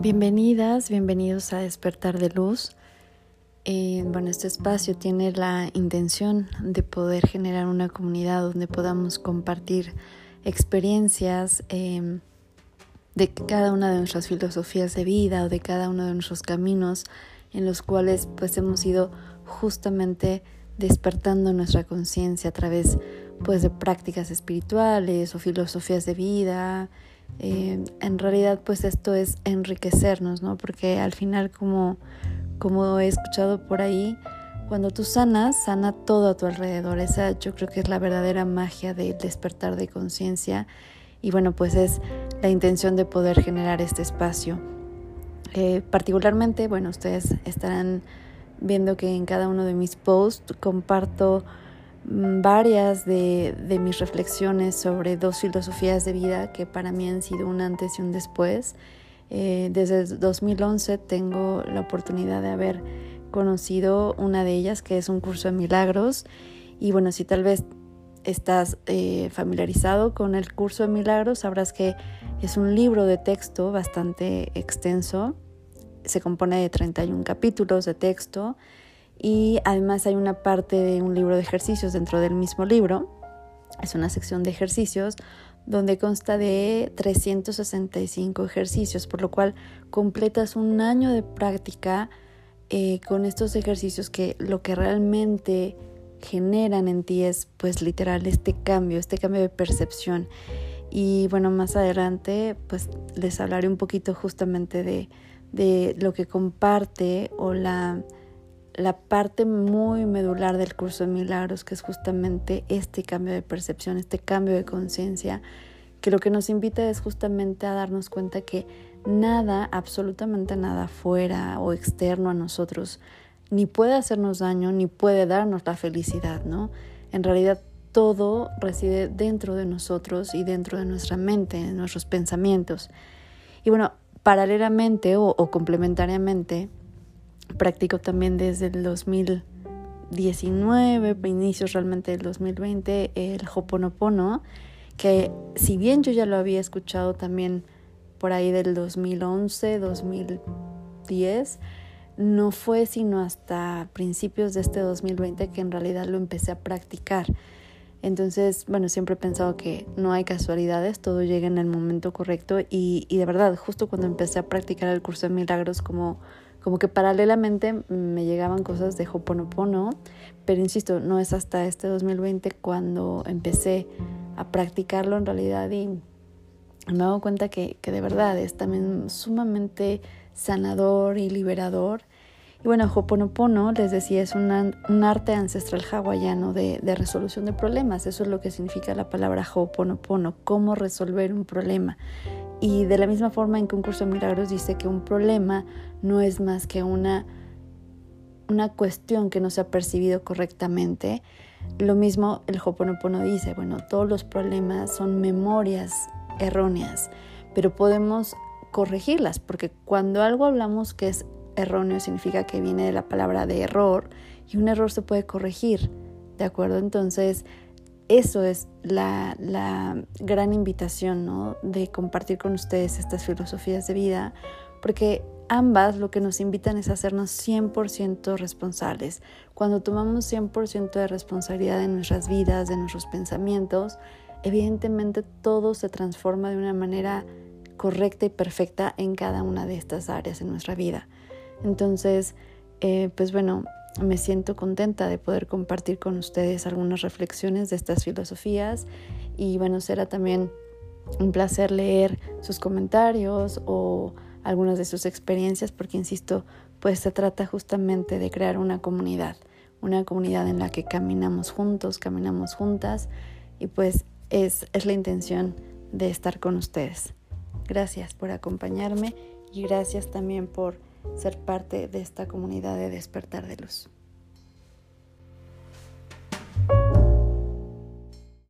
Bienvenidas, bienvenidos a Despertar de Luz. Eh, bueno, este espacio tiene la intención de poder generar una comunidad donde podamos compartir experiencias eh, de cada una de nuestras filosofías de vida o de cada uno de nuestros caminos en los cuales pues hemos ido justamente despertando nuestra conciencia a través pues de prácticas espirituales o filosofías de vida. Eh, en realidad pues esto es enriquecernos, ¿no? Porque al final como, como he escuchado por ahí, cuando tú sanas, sana todo a tu alrededor. Esa yo creo que es la verdadera magia de despertar de conciencia. Y bueno, pues es la intención de poder generar este espacio. Eh, particularmente, bueno, ustedes estarán viendo que en cada uno de mis posts comparto varias de, mis reflexiones sobre dos filosofías de vida que para mí han sido un antes y un después. Eh, desde 2011 tengo la oportunidad de haber conocido una de ellas, que es un curso de milagros. Y bueno, si tal vez estás eh, familiarizado con el curso de milagros, sabrás que es un libro de texto bastante extenso se compone de 31 capítulos de texto y además hay una parte de un libro de ejercicios dentro del mismo libro. Es una sección de ejercicios donde consta de 365 ejercicios, por lo cual completas un año de práctica eh, con estos ejercicios que lo que realmente generan en ti es pues literal este cambio, este cambio de percepción. Y bueno, más adelante pues les hablaré un poquito justamente de, de lo que comparte o la, la parte muy medular del curso de milagros, que es justamente este cambio de percepción, este cambio de conciencia, que lo que nos invita es justamente a darnos cuenta que nada, absolutamente nada fuera o externo a nosotros, ni puede hacernos daño, ni puede darnos la felicidad, ¿no? En realidad todo reside dentro de nosotros y dentro de nuestra mente, en nuestros pensamientos. Y bueno, paralelamente o, complementariamente, practico también desde el 2019, inicios realmente del 2020, el Hoponopono, que si bien yo ya lo había escuchado también por ahí del 2011, 2010, no fue sino hasta principios de este 2020 que en realidad lo empecé a practicar. Entonces, bueno, siempre he pensado que no hay casualidades, todo llega en el momento correcto y, y de verdad, justo cuando empecé a practicar el curso de milagros, como, como que paralelamente me llegaban cosas de Hoponopono, pero insisto, no es hasta este 2020 cuando empecé a practicarlo en realidad y me hago cuenta que, que de verdad es también sumamente sanador y liberador y bueno, Hoponopono, les decía, es un arte ancestral hawaiano de, de, resolución de problemas. Eso es lo que significa la palabra Hoponopono, cómo resolver un problema. Y de la misma forma en que un curso de milagros dice que un problema no es más que una, una cuestión que no se ha percibido correctamente, lo mismo el Hoponopono dice, bueno, todos los problemas son memorias erróneas, pero podemos corregirlas, porque cuando algo hablamos que es erróneo significa que viene de la palabra de error y un error se puede corregir, ¿de acuerdo? Entonces, eso es la, la gran invitación, ¿no? De compartir con ustedes estas filosofías de vida, porque ambas lo que nos invitan es a hacernos 100% responsables. Cuando tomamos 100% de responsabilidad de nuestras vidas, de nuestros pensamientos, evidentemente todo se transforma de una manera correcta y perfecta en cada una de estas áreas en nuestra vida. Entonces, eh, pues bueno, me siento contenta de poder compartir con ustedes algunas reflexiones de estas filosofías y bueno, será también un placer leer sus comentarios o algunas de sus experiencias porque, insisto, pues se trata justamente de crear una comunidad, una comunidad en la que caminamos juntos, caminamos juntas y pues es, es la intención de estar con ustedes. Gracias por acompañarme y gracias también por ser parte de esta comunidad de despertar de luz.